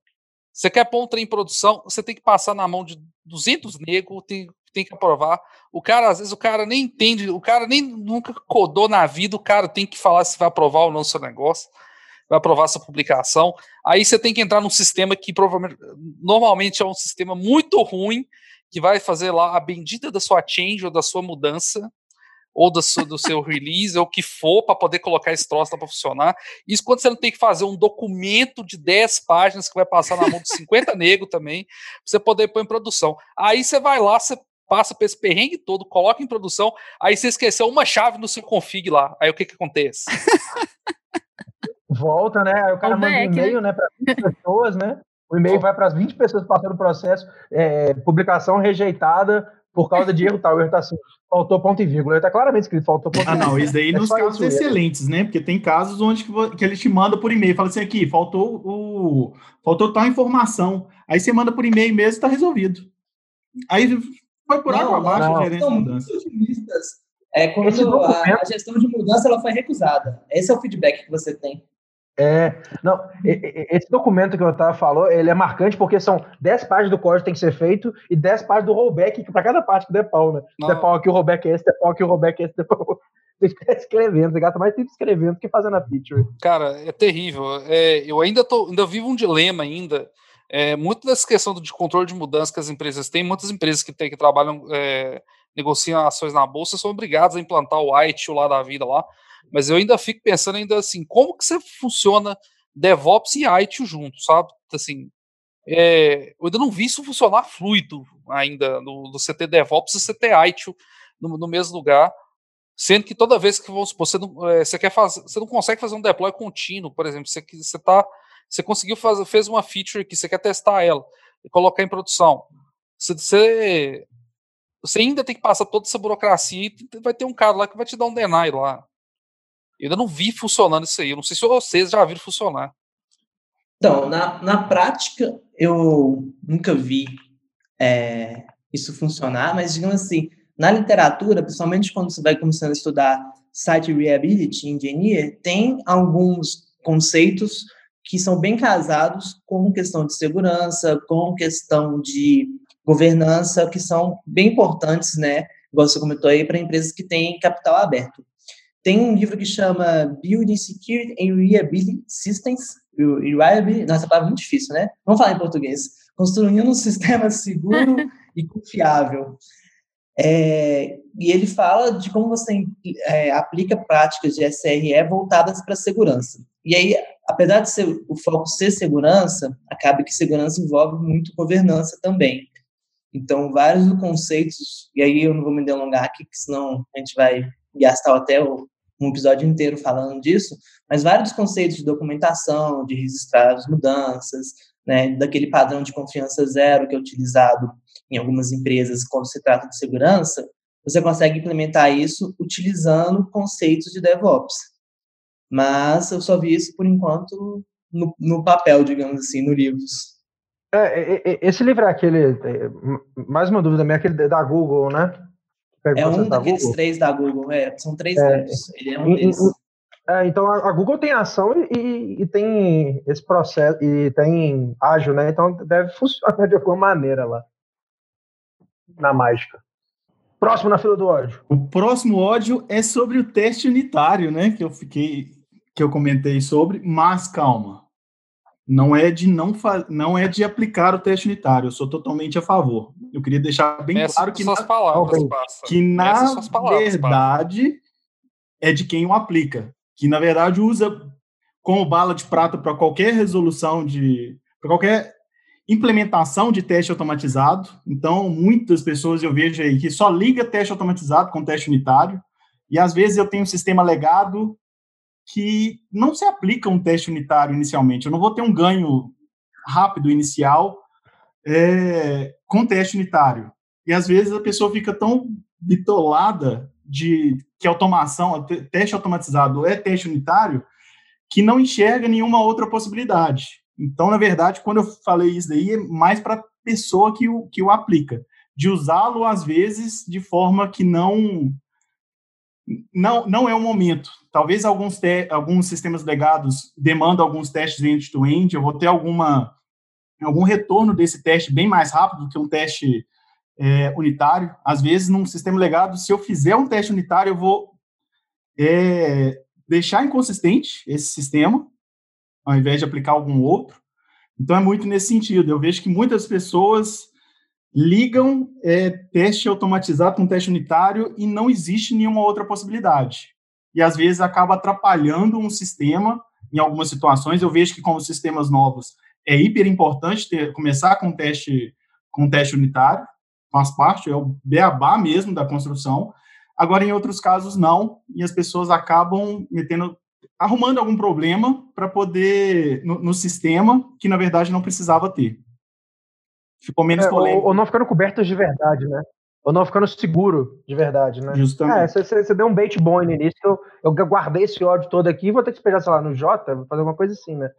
Você quer pôr um trem em produção, você tem que passar na mão de 200 negros, tem, tem que aprovar. O cara, às vezes, o cara nem entende, o cara nem nunca codou na vida, o cara tem que falar se vai aprovar ou não o seu negócio, vai aprovar essa publicação. Aí você tem que entrar num sistema que provavelmente, normalmente é um sistema muito ruim, que vai fazer lá a bendita da sua change ou da sua mudança, ou do seu, do seu release, ou o que for, para poder colocar esse troço para funcionar. Isso quando você não tem que fazer um documento de 10 páginas que vai passar na mão de 50 negros também, pra você poder pôr em produção. Aí você vai lá, você passa por esse perrengue todo, coloca em produção, aí você esqueceu uma chave no seu config lá. Aí o que que acontece? Volta, né? Aí o cara manda um e-mail, né, né para 20 pessoas, né? O e-mail vai para as 20 pessoas passando o processo, é, publicação rejeitada por causa de erro tal. O erro tá assim, faltou ponto e vírgula. Está claramente escrito, faltou ponto e vírgula. Ah, não, isso daí é nos casos excelentes, né? Porque tem casos onde que, que ele te manda por e-mail, fala assim, aqui, faltou o faltou tal informação. Aí você manda por e-mail mesmo, está resolvido. Aí foi por água abaixo a gerência de mudança. É quando a, a, gestão de mudança ela foi recusada. Esse é o feedback que você tem. É, não, esse documento que o Otávio falou, ele é marcante porque são 10 páginas do código que tem que ser feito e 10 páginas do rollback para cada parte que der pau, né? Não. Der pau aqui, o rollback é esse, der pau aqui, o rollback é esse, der pau. Tem que ficar escrevendo, você gasta mais tempo escrevendo do que fazendo a feature. Cara, é terrível. É, eu ainda, tô, ainda vivo um dilema ainda. É, muito dessa questão de controle de mudança que as empresas têm, muitas empresas que, tem, que trabalham, é, negociam ações na bolsa, são obrigadas a implantar o ITIL lá da vida lá. Mas eu ainda fico pensando ainda assim, como que você funciona DevOps e ITIL junto, sabe? Assim, é, eu ainda não vi isso funcionar fluido ainda no, no CT DevOps e CT ITIL no, no, mesmo lugar, sendo que toda vez que vamos supor, você não, é, você quer fazer, você não consegue fazer um deploy contínuo, por exemplo, você, você tá, você conseguiu fazer, fez uma feature que você quer testar ela e colocar em produção, você, você, você ainda tem que passar toda essa burocracia e vai ter um cara lá que vai te dar um deny lá. Eu ainda não vi funcionando isso aí. Eu não sei se vocês já viram funcionar. Então, na, na prática, eu nunca vi é, isso funcionar, mas, digamos assim, na literatura, principalmente quando você vai começando a estudar Site Reliability Engineer, tem alguns conceitos que são bem casados com questão de segurança, com questão de governança, que são bem importantes, né? Igual você comentou aí, para empresas que têm capital aberto. Tem um livro que chama Building Security and Reliability Systems. Reliability, nossa, palavra é muito difícil, né? Vamos falar em português. Construindo um sistema seguro e confiável. É, e ele fala de como você é, aplica práticas de SRE voltadas para segurança. E aí, apesar de ser, o foco ser segurança, acaba que segurança envolve muito governança também. Então, vários conceitos, e aí eu não vou me delongar aqui, senão a gente vai gastar até um episódio inteiro falando disso, mas vários conceitos de documentação, de registrar as mudanças, né, daquele padrão de confiança zero que é utilizado em algumas empresas quando se trata de segurança, você consegue implementar isso utilizando conceitos de DevOps. Mas eu só vi isso, por enquanto, no, no papel, digamos assim, no livros. É, esse livro é aquele. É, mais uma dúvida minha, aquele da Google, né? é um daqueles Google? três da Google, é, são três é, Ele é um deles. É, então a, Google tem ação e, e, tem esse processo, e tem ágil, né? Então deve funcionar de alguma maneira lá. Na mágica. Próximo na fila do ódio. O próximo ódio é sobre o teste unitário, né? Que eu fiquei. que eu comentei sobre, mas calma não é de não não é de aplicar o teste unitário. Eu sou totalmente a favor. Eu queria deixar bem Essa claro que na, palavras, que na verdade passa. é de quem o aplica, que na verdade usa como bala de prata para qualquer resolução de para qualquer implementação de teste automatizado. Então, muitas pessoas eu vejo aí que só liga teste automatizado com teste unitário, e às vezes eu tenho um sistema legado que não se aplica um teste unitário inicialmente. Eu não vou ter um ganho rápido inicial é, com teste unitário. E às vezes a pessoa fica tão bitolada de que automação, teste automatizado é teste unitário, que não enxerga nenhuma outra possibilidade. Então, na verdade, quando eu falei isso daí, é mais para a pessoa que o, que o aplica, de usá-lo, às vezes, de forma que não não, não é o momento. Talvez alguns, te, alguns sistemas legados demandam alguns testes end-to-end, -end, eu vou ter alguma, algum retorno desse teste bem mais rápido do que um teste é, unitário. Às vezes, num sistema legado, se eu fizer um teste unitário, eu vou é, deixar inconsistente esse sistema, ao invés de aplicar algum outro. Então, é muito nesse sentido. Eu vejo que muitas pessoas ligam é, teste automatizado com teste unitário e não existe nenhuma outra possibilidade. E, às vezes, acaba atrapalhando um sistema em algumas situações. Eu vejo que, com os sistemas novos, é hiper importante ter, começar com teste, com teste unitário, faz parte, é o beabá mesmo da construção. Agora, em outros casos, não, e as pessoas acabam metendo, arrumando algum problema para poder, no, no, sistema, que na verdade não precisava ter. Ficou menos é, polêmico. Ou, ou, não ficando cobertas de verdade, né? Ou não ficando seguro de verdade, né? Justamente. É, você, deu um bait bom no início, eu, eu guardei esse ódio todo aqui, vou ter que esperar, sei lá, no Jota, vou fazer alguma coisa assim, né?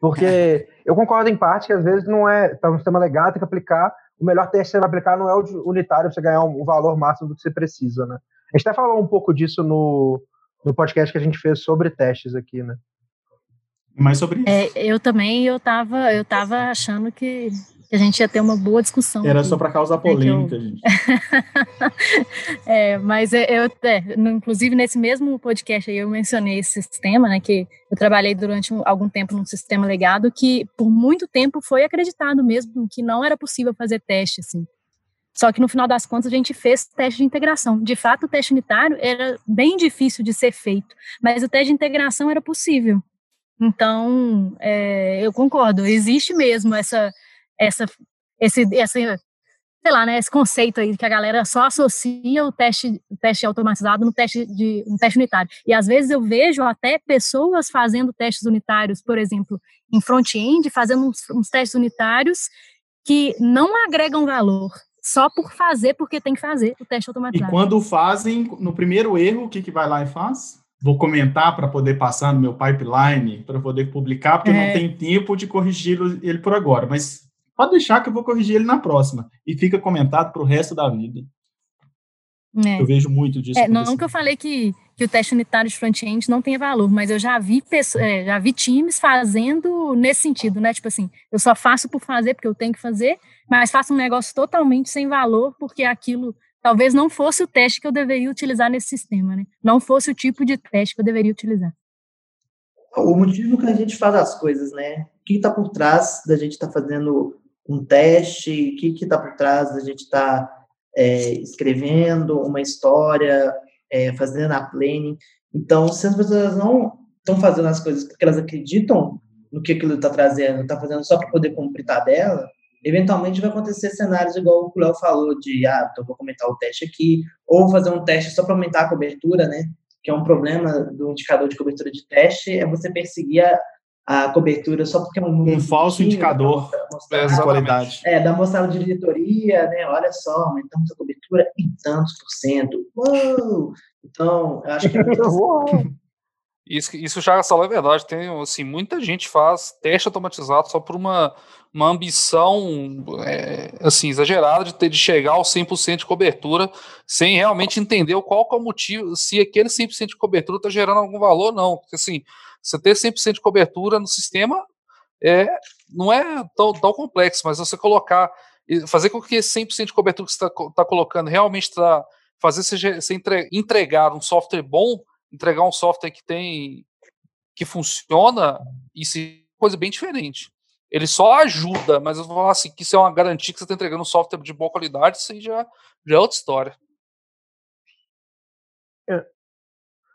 Porque eu concordo em parte que às vezes não é, tá um sistema legal, tem que aplicar o melhor teste que você vai aplicar não é o unitário para você ganhar o valor máximo do que você precisa, né? A gente até falou um pouco disso no, no podcast que a gente fez sobre testes aqui, né? Mais sobre isso. É, eu também, eu tava, eu tava achando que que a gente ia ter uma boa discussão. Era aqui, só para causar polêmica, eu... gente. é, mas eu, é, inclusive nesse mesmo podcast aí eu mencionei esse sistema, né, que eu trabalhei durante algum tempo num sistema legado que por muito tempo foi acreditado mesmo que não era possível fazer teste assim. Só que no final das contas a gente fez teste de integração. De fato, o teste unitário era bem difícil de ser feito, mas o teste de integração era possível. Então, é, eu concordo, existe mesmo essa essa, esse, essa, sei lá, né, esse conceito aí que a galera só associa o teste, o teste automatizado no teste de um teste unitário. E às vezes eu vejo até pessoas fazendo testes unitários, por exemplo, em front-end, fazendo uns, uns, testes unitários que não agregam valor. Só por fazer, porque tem que fazer o teste automatizado. E quando fazem, no primeiro erro, o que, que vai lá e faz? Vou comentar para poder passar no meu pipeline, para poder publicar, porque é. não tem tempo de corrigir ele por agora. Mas Pode deixar que eu vou corrigir ele na próxima. E fica comentado para o resto da vida. É. Eu vejo muito disso. É, não que eu falei que, que o teste unitário de front-end não tenha valor, mas eu já vi, é, já vi times fazendo nesse sentido, né? Tipo assim, eu só faço por fazer, porque eu tenho que fazer, mas faço um negócio totalmente sem valor, porque aquilo talvez não fosse o teste que eu deveria utilizar nesse sistema, né? Não fosse o tipo de teste que eu deveria utilizar. O motivo que a gente faz as coisas, né? O que está por trás da gente estar tá fazendo um teste, o que está por trás da gente estar tá, é, escrevendo uma história, é, fazendo a planning. Então, se as pessoas não estão fazendo as coisas porque elas acreditam no que aquilo está trazendo, está fazendo só para poder cumprir tabela, eventualmente vai acontecer cenários igual o Léo falou, de, ah, então vou comentar o teste aqui, ou fazer um teste só para aumentar a cobertura, né? Que é um problema do indicador de cobertura de teste, é você perseguir a, a cobertura só porque é um, um falso indicador de qualidade. É, da mostrada de diretoria, né? Olha só, aumentamos a cobertura em tantos por cento. Uou! Então, eu acho que. Isso, isso já só é verdade. Tem assim, muita gente faz teste automatizado só por uma, uma ambição é, assim exagerada de ter de chegar ao 100% de cobertura, sem realmente entender qual é o motivo, se aquele 100% de cobertura está gerando algum valor, não. Porque assim, você ter 100% de cobertura no sistema é, não é tão, tão complexo, mas você colocar, fazer com que esse 100% de cobertura que você está tá colocando realmente está fazer você, você entregar um software bom, entregar um software que tem que funciona, isso é coisa bem diferente. Ele só ajuda, mas eu vou falar assim, que isso é uma garantia que você está entregando um software de boa qualidade, isso aí já, já é outra história.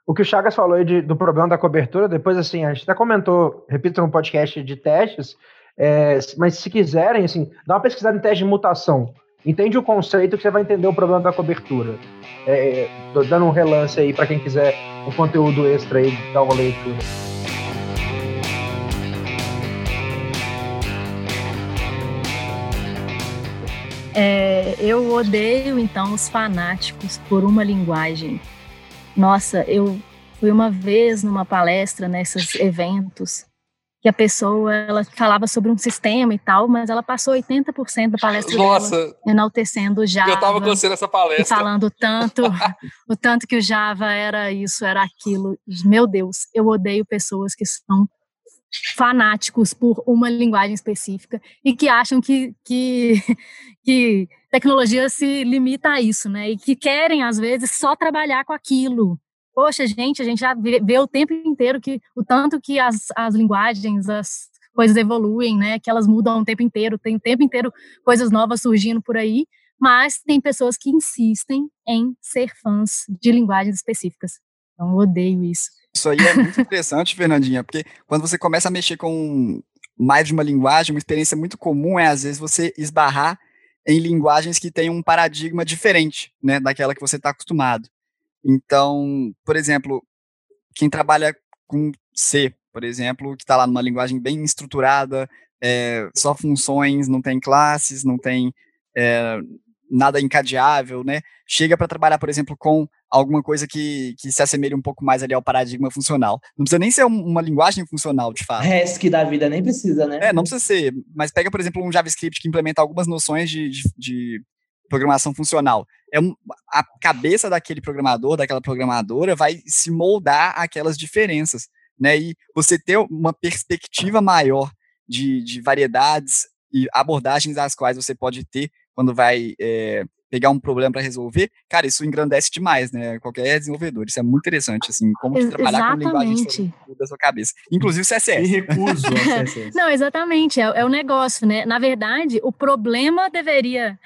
O que o Chagas falou aí de, do problema da cobertura, depois, assim, a gente até comentou, repito, no podcast de testes, é, mas se quiserem, assim, dá uma pesquisada em teste de mutação. Entende o conceito que você vai entender o problema da cobertura. É, dando um relance aí para quem quiser um conteúdo extra aí, dar uma leitura. É, eu odeio então os fanáticos por uma linguagem nossa, eu fui uma vez numa palestra nesses eventos que a pessoa ela falava sobre um sistema e tal, mas ela passou 80% da palestra Nossa, dela enaltecendo o Java. Eu estava conhecendo essa palestra. falando tanto, o tanto que o Java era isso, era aquilo. Meu Deus, eu odeio pessoas que são fanáticos por uma linguagem específica e que acham que, que, que tecnologia se limita a isso, né? E que querem, às vezes, só trabalhar com aquilo poxa, gente, a gente já vê, vê, o tempo inteiro que o tanto que as, as linguagens, as coisas evoluem, né? Que elas mudam o tempo inteiro, tem o tempo inteiro coisas novas surgindo por aí, mas tem pessoas que insistem em ser fãs de linguagens específicas. Então, eu odeio isso. Isso aí é muito interessante, Fernandinha, porque quando você começa a mexer com mais de uma linguagem, uma experiência muito comum é, às vezes, você esbarrar em linguagens que têm um paradigma diferente, né, daquela que você está acostumado. Então, por exemplo, quem trabalha com C, por exemplo, que está lá numa linguagem bem estruturada, é, só funções, não tem classes, não tem é, nada encadeável, né? Chega para trabalhar, por exemplo, com alguma coisa que, que se assemelhe um pouco mais ali ao paradigma funcional. Não precisa nem ser um, uma linguagem funcional, de fato. que da vida nem precisa, né? É, não precisa ser. Mas pega, por exemplo, um JavaScript que implementa algumas noções de, de, de programação funcional. É um, a cabeça daquele programador, daquela programadora, vai se moldar aquelas diferenças, né? E você ter uma perspectiva maior de, de variedades e abordagens às quais você pode ter quando vai é, pegar um problema para resolver, cara, isso engrandece demais, né? Qualquer desenvolvedor. Isso é muito interessante, assim, como trabalhar exatamente. com linguagem da sua cabeça. Inclusive CSS. E recuso ao CSS. Não, exatamente. É, é o negócio, né? Na verdade, o problema deveria.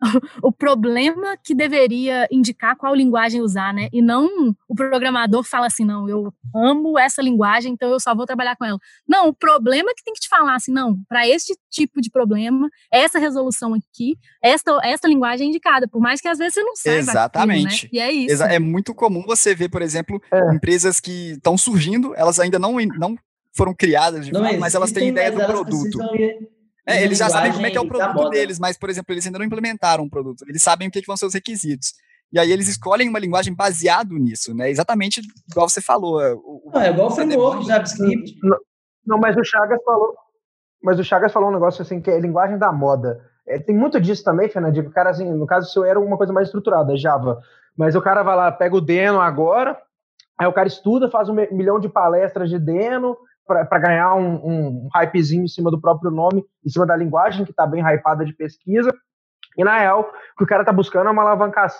o problema que deveria indicar qual linguagem usar, né? E não o programador fala assim, não, eu amo essa linguagem, então eu só vou trabalhar com ela. Não, o problema é que tem que te falar assim, não, para este tipo de problema, essa resolução aqui, esta, esta linguagem indicada, por mais que às vezes você não saiba. Exatamente. Aquilo, né? E é isso. É muito comum você ver, por exemplo, é. empresas que estão surgindo, elas ainda não, não foram criadas de fato, mas elas têm ideia do produto. É, eles já sabem como é que é o produto deles, mas, por exemplo, eles ainda não implementaram um produto. Eles sabem o que, que vão ser os requisitos. E aí eles escolhem uma linguagem baseado nisso, né? Exatamente igual você falou. É, o, não, é igual o framework JavaScript. Não, não, mas o Chagas falou. Mas o Chagas falou um negócio assim que é linguagem da moda. É, tem muito disso também, Fernandinho. O cara, assim, no caso, se eu era uma coisa mais estruturada, Java. Mas o cara vai lá, pega o Deno agora, aí o cara estuda, faz um milhão de palestras de Deno para ganhar um, um, hypezinho em cima do próprio nome, em cima da linguagem que está bem hypada de pesquisa. E na real, o que o cara está buscando é uma alavancar,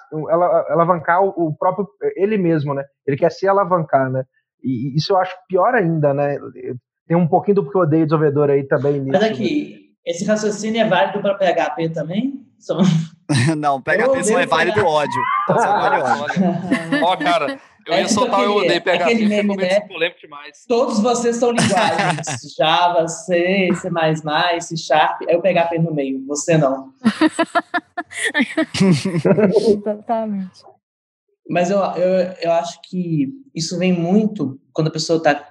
alavancar o, próprio ele mesmo, né? Ele quer se alavancar, né? E isso eu acho pior ainda, né? Tem um pouquinho do que eu odeio desenvolvedor aí também nisso. Mas aqui, esse raciocínio é válido para PHP também? Só... não, PHP só é válido ódio. Ó, cara, eu é ia soltar eu odeio PHP, aquele meme, né? polêmico demais. Todos vocês são linguagens. Java, C, C++, C Sharp, aí o PHP no meio. Você não. Totalmente. Mas eu, eu, eu acho que isso vem muito quando a pessoa está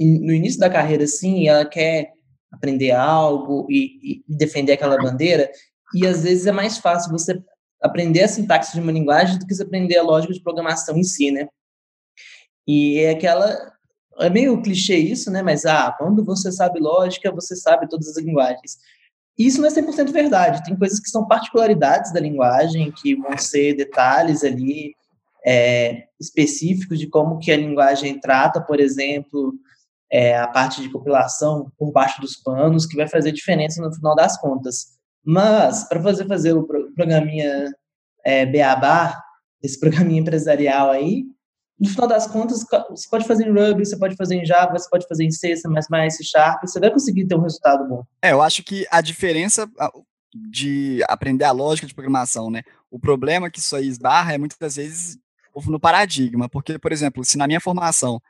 no início da carreira, assim, ela quer aprender algo e, e, defender aquela bandeira, e às vezes é mais fácil você aprender a sintaxe de uma linguagem do que você aprender a lógica de programação em si, né? E é aquela é meio clichê isso, né? Mas ah, quando você sabe lógica, você sabe todas as linguagens. Isso não é 100% verdade. Tem coisas que são particularidades da linguagem, que vão ser detalhes ali é, específicos de como que a linguagem trata, por exemplo, é, a parte de compilação por baixo dos panos, que vai fazer diferença no final das contas. Mas, para fazer, fazer o programinha é, Beabá, esse programinha empresarial aí, no final das contas, você pode fazer em Ruby, você pode fazer em Java, você pode fazer em C, C++, C Sharp, você vai conseguir ter um resultado bom. É, eu acho que a diferença de aprender a lógica de programação, né? O problema que isso aí esbarra é muitas vezes no paradigma, porque, por exemplo, se na minha formação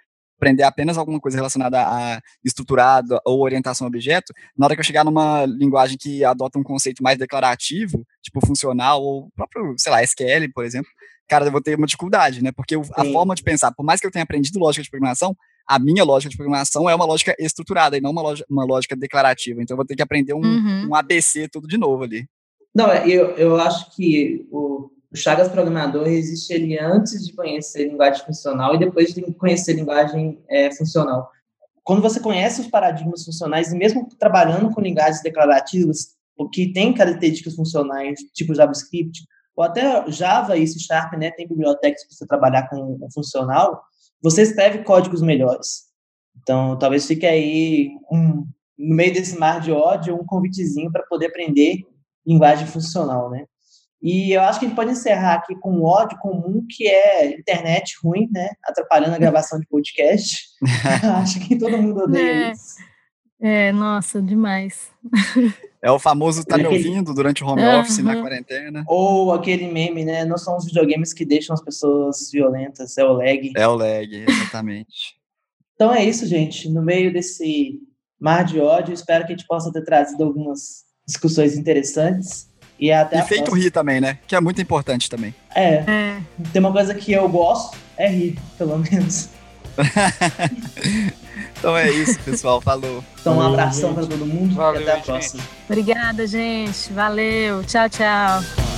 aprender apenas alguma coisa relacionada a estruturado ou orientação a objeto, na hora que eu chegar numa linguagem que adota um conceito mais declarativo, tipo funcional, ou próprio, sei lá, SQL, por exemplo, cara, eu vou ter uma dificuldade, né? Porque a forma de pensar, por mais que eu tenha aprendido lógica de programação, a minha lógica de programação é uma lógica estruturada e não uma lógica, uma lógica declarativa. Então eu vou ter que aprender um, uhum. um ABC tudo de novo ali. Não, eu, eu acho que o, o Chagas programador existe ele antes de conhecer linguagem funcional e depois de conhecer linguagem é, funcional. quando você conhece os paradigmas funcionais, e mesmo trabalhando com linguagens declarativas, o que tem características funcionais, tipo JavaScript, ou até Java e C Sharp, né, tem bibliotecas para você trabalhar com funcional, você escreve códigos melhores. Então, talvez fique aí, um, no meio desse mar de ódio, um convitezinho para poder aprender linguagem funcional, né? E eu acho que a gente pode encerrar aqui com um ódio comum, que é internet ruim, né? Atrapalhando a gravação de podcast. acho que todo mundo odeia É. isso. É, nossa, demais. É o famoso tá me Aquele- ouvindo durante o home Aham. office na quarentena. Ou aquele meme, né? Não são os videogames que deixam as pessoas violentas, é o lag. É o lag, exatamente. Então é isso, gente. No meio desse mar de ódio, espero que a gente possa ter trazido algumas discussões interessantes. E até e feito próxima. rir também, né? Que é muito importante também. É, É, tem uma coisa que eu gosto, é rir, pelo menos. Então é isso, pessoal. Falou. Então um abração para todo mundo Valeu, e até a gente. próxima. obrigada, gente. Valeu. Tchau, tchau.